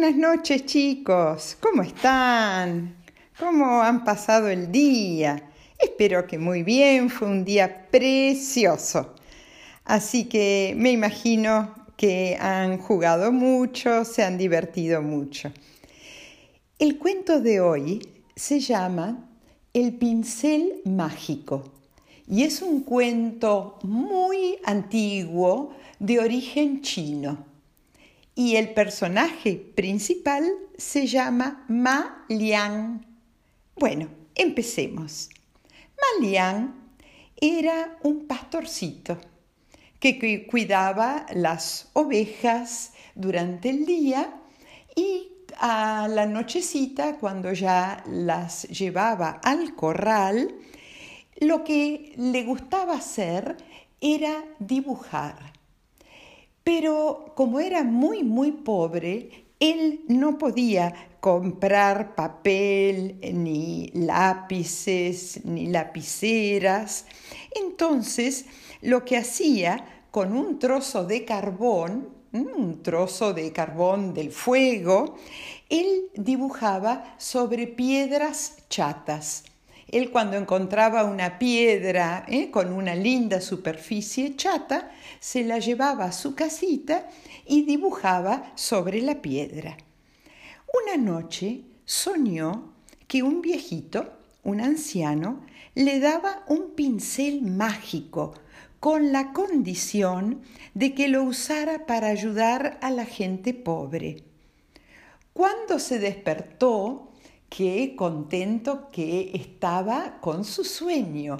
Buenas noches chicos, ¿cómo están? ¿Cómo han pasado el día? Espero que muy bien, fue un día precioso. Así que me imagino que han jugado mucho, se han divertido mucho. El cuento de hoy se llama El pincel mágico y es un cuento muy antiguo de origen chino y el personaje principal se llama Ma Liang. Bueno, empecemos. Ma Liang era un pastorcito que cuidaba las ovejas durante el día y a la nochecita, cuando ya las llevaba al corral, lo que le gustaba hacer era dibujar. Pero como era muy, muy pobre, él no podía comprar papel, ni lápices, ni lapiceras. Entonces, lo que hacía con un trozo de carbón, un trozo de carbón del fuego, él dibujaba sobre piedras chatas. Él cuando encontraba una piedra ¿eh? con una linda superficie chata, se la llevaba a su casita y dibujaba sobre la piedra. Una noche soñó que un viejito, un anciano, le daba un pincel mágico con la condición de que lo usara para ayudar a la gente pobre. Cuando se despertó, qué contento que estaba con su sueño.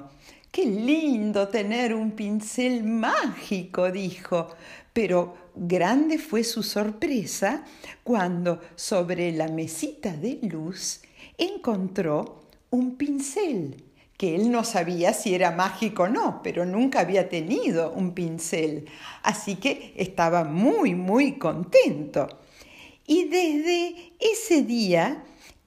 Qué lindo tener un pincel mágico, dijo. Pero grande fue su sorpresa cuando sobre la mesita de luz encontró un pincel que él no sabía si era mágico o no, pero nunca había tenido un pincel. Así que estaba muy, muy contento. Y desde ese día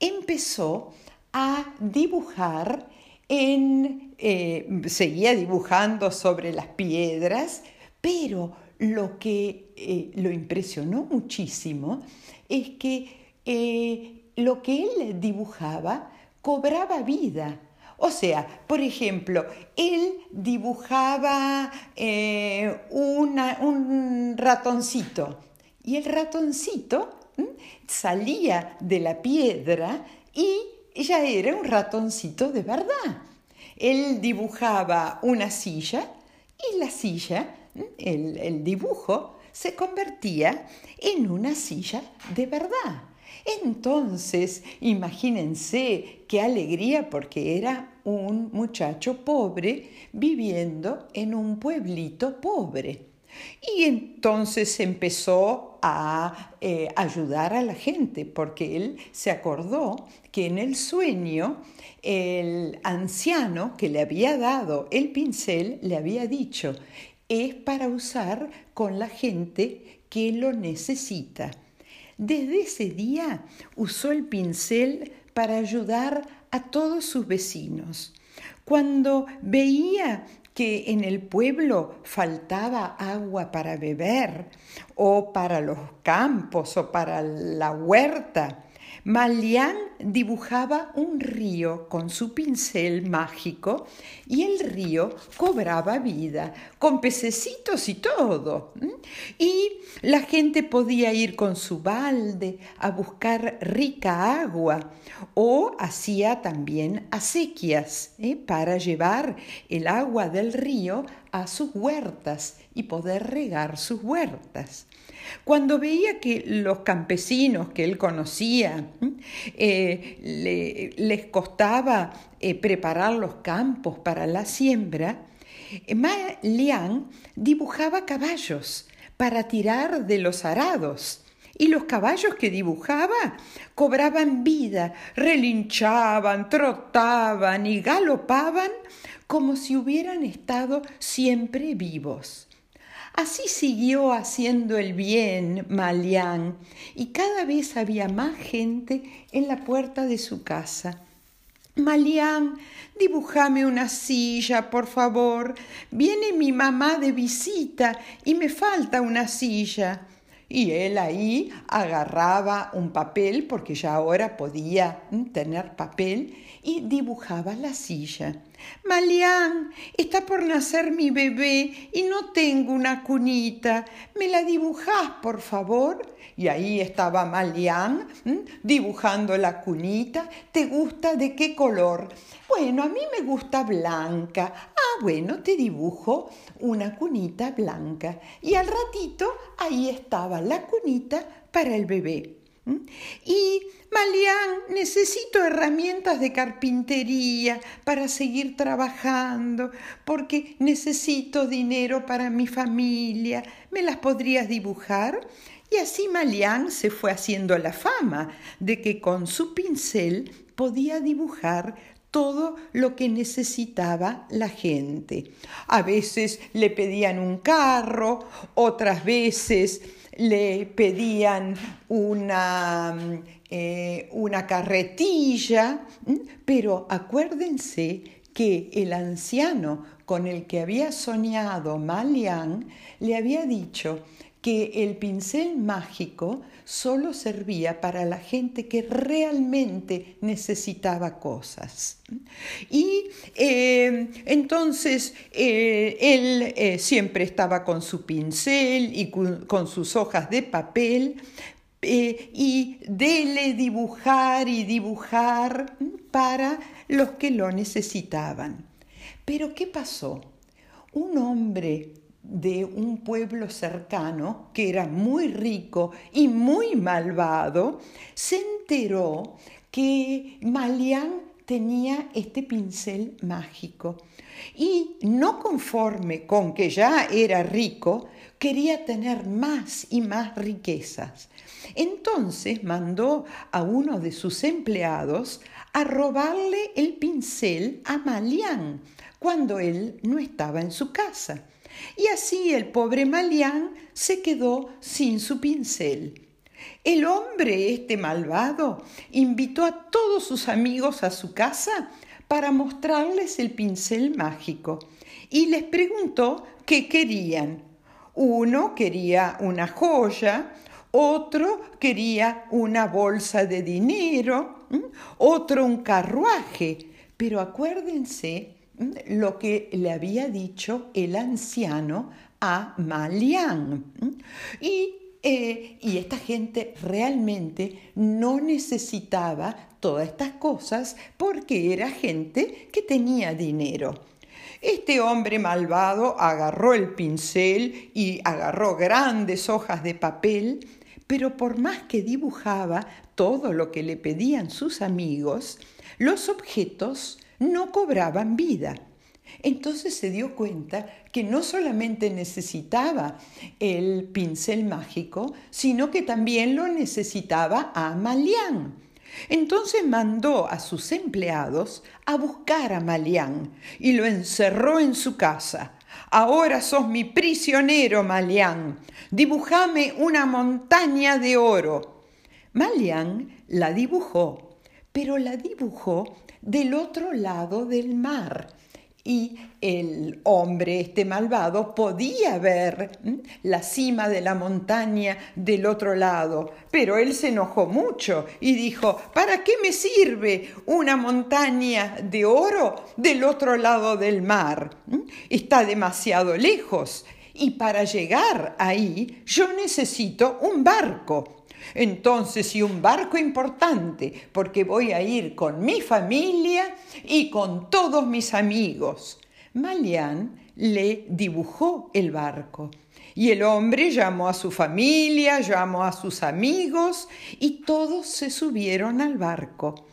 empezó a dibujar en, eh, seguía dibujando sobre las piedras, pero lo que eh, lo impresionó muchísimo es que eh, lo que él dibujaba cobraba vida. O sea, por ejemplo, él dibujaba un ratoncito y el ratoncito salía de la piedra y ya era un ratoncito de verdad. Él dibujaba una silla y la silla, el, el dibujo, se convertía en una silla de verdad. Entonces, imagínense qué alegría porque era un muchacho pobre viviendo en un pueblito pobre. Y entonces empezó a eh, ayudar a la gente, porque él se acordó que en el sueño el anciano que le había dado el pincel le había dicho, es para usar con la gente que lo necesita. Desde ese día usó el pincel para ayudar a todos sus vecinos. Cuando veía que en el pueblo faltaba agua para beber o para los campos o para la huerta Malián dibujaba un río con su pincel mágico y el río cobraba vida, con pececitos y todo. Y la gente podía ir con su balde a buscar rica agua o hacía también acequias ¿eh? para llevar el agua del río a sus huertas y poder regar sus huertas. Cuando veía que los campesinos que él conocía eh, les costaba eh, preparar los campos para la siembra, Ma Liang dibujaba caballos para tirar de los arados. Y los caballos que dibujaba cobraban vida, relinchaban, trotaban y galopaban como si hubieran estado siempre vivos. Así siguió haciendo el bien Malián y cada vez había más gente en la puerta de su casa. Malián, dibújame una silla, por favor. Viene mi mamá de visita y me falta una silla. Y él ahí agarraba un papel, porque ya ahora podía tener papel, y dibujaba la silla. Malián, está por nacer mi bebé y no tengo una cunita. ¿Me la dibujás, por favor? Y ahí estaba Malián dibujando la cunita. ¿Te gusta de qué color? Bueno, a mí me gusta blanca. Ah, bueno, te dibujo una cunita blanca. Y al ratito ahí estaba la cunita para el bebé. Y Malián, necesito herramientas de carpintería para seguir trabajando, porque necesito dinero para mi familia. ¿Me las podrías dibujar? Y así Malián se fue haciendo la fama de que con su pincel podía dibujar todo lo que necesitaba la gente. A veces le pedían un carro, otras veces le pedían una, eh, una carretilla, pero acuérdense que el anciano con el que había soñado Malian le había dicho que el pincel mágico solo servía para la gente que realmente necesitaba cosas. Y eh, entonces eh, él eh, siempre estaba con su pincel y con, sus hojas de papel y dele dibujar y dibujar para los que lo necesitaban. Pero ¿qué pasó? Un hombre de un pueblo cercano que era muy rico y muy malvado, se enteró que Malián tenía este pincel mágico y no conforme con que ya era rico, quería tener más y más riquezas. Entonces mandó a uno de sus empleados a robarle el pincel a Malián cuando él no estaba en su casa. Y así el pobre Malián se quedó sin su pincel. El hombre, este malvado, invitó a todos sus amigos a su casa para mostrarles el pincel mágico y les preguntó qué querían. Uno quería una joya, otro quería una bolsa de dinero, otro un carruaje. Pero acuérdense lo que le había dicho el anciano a Malián. Y, eh, y esta gente realmente no necesitaba todas estas cosas porque era gente que tenía dinero. Este hombre malvado agarró el pincel y agarró grandes hojas de papel, pero por más que dibujaba todo lo que le pedían sus amigos, los objetos no cobraban vida. Entonces se dio cuenta que no solamente necesitaba el pincel mágico, sino que también lo necesitaba a Malián. Entonces mandó a sus empleados a buscar a Malián y lo encerró en su casa. Ahora sos mi prisionero, Malián. Dibujame una montaña de oro. Malián la dibujó, pero la dibujó del otro lado del mar. Y el hombre, este malvado, podía ver la cima de la montaña del otro lado, pero él se enojó mucho y dijo, ¿para qué me sirve una montaña de oro del otro lado del mar? Está demasiado lejos y para llegar ahí yo necesito un barco. Entonces, si un barco importante, porque voy a ir con mi familia y con todos mis amigos. Malián le dibujó el barco. Y el hombre llamó a su familia, llamó a sus amigos y todos se subieron al barco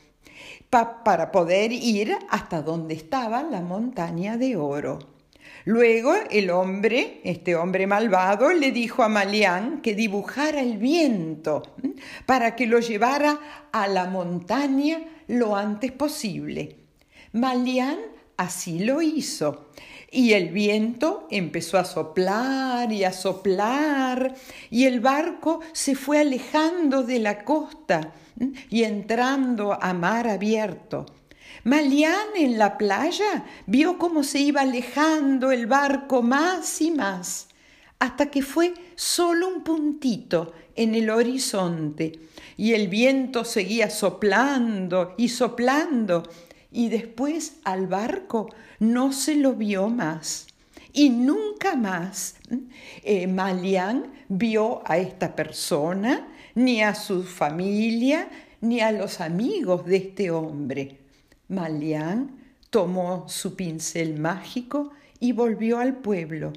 para poder ir hasta donde estaba la montaña de oro. Luego el hombre, este hombre malvado, le dijo a Malián que dibujara el viento para que lo llevara a la montaña lo antes posible. Malián así lo hizo. Y el viento empezó a soplar y a soplar, y el barco se fue alejando de la costa y entrando a mar abierto. Malián en la playa vio cómo se iba alejando el barco más y más, hasta que fue solo un puntito en el horizonte y el viento seguía soplando y soplando y después al barco no se lo vio más. Y nunca más eh, Malian vio a esta persona, ni a su familia, ni a los amigos de este hombre. Malian tomó su pincel mágico y volvió al pueblo.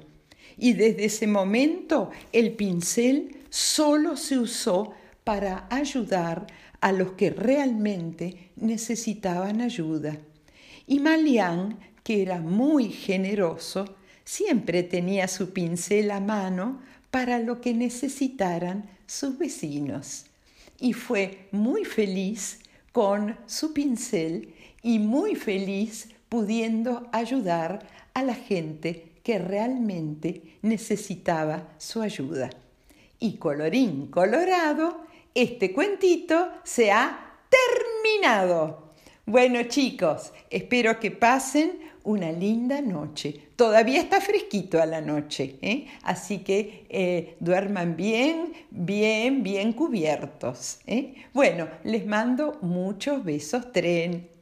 Y desde ese momento el pincel solo se usó para ayudar a los que realmente necesitaban ayuda. Y Malian, que era muy generoso, siempre tenía su pincel a mano para lo que necesitaran sus vecinos. Y fue muy feliz con su pincel y muy feliz pudiendo ayudar a la gente que realmente necesitaba su ayuda. Y colorín colorado, este cuentito se ha terminado. Bueno chicos, espero que pasen una linda noche. Todavía está fresquito a la noche, ¿eh? así que eh, duerman bien, bien, bien cubiertos. ¿eh? Bueno, les mando muchos besos tren.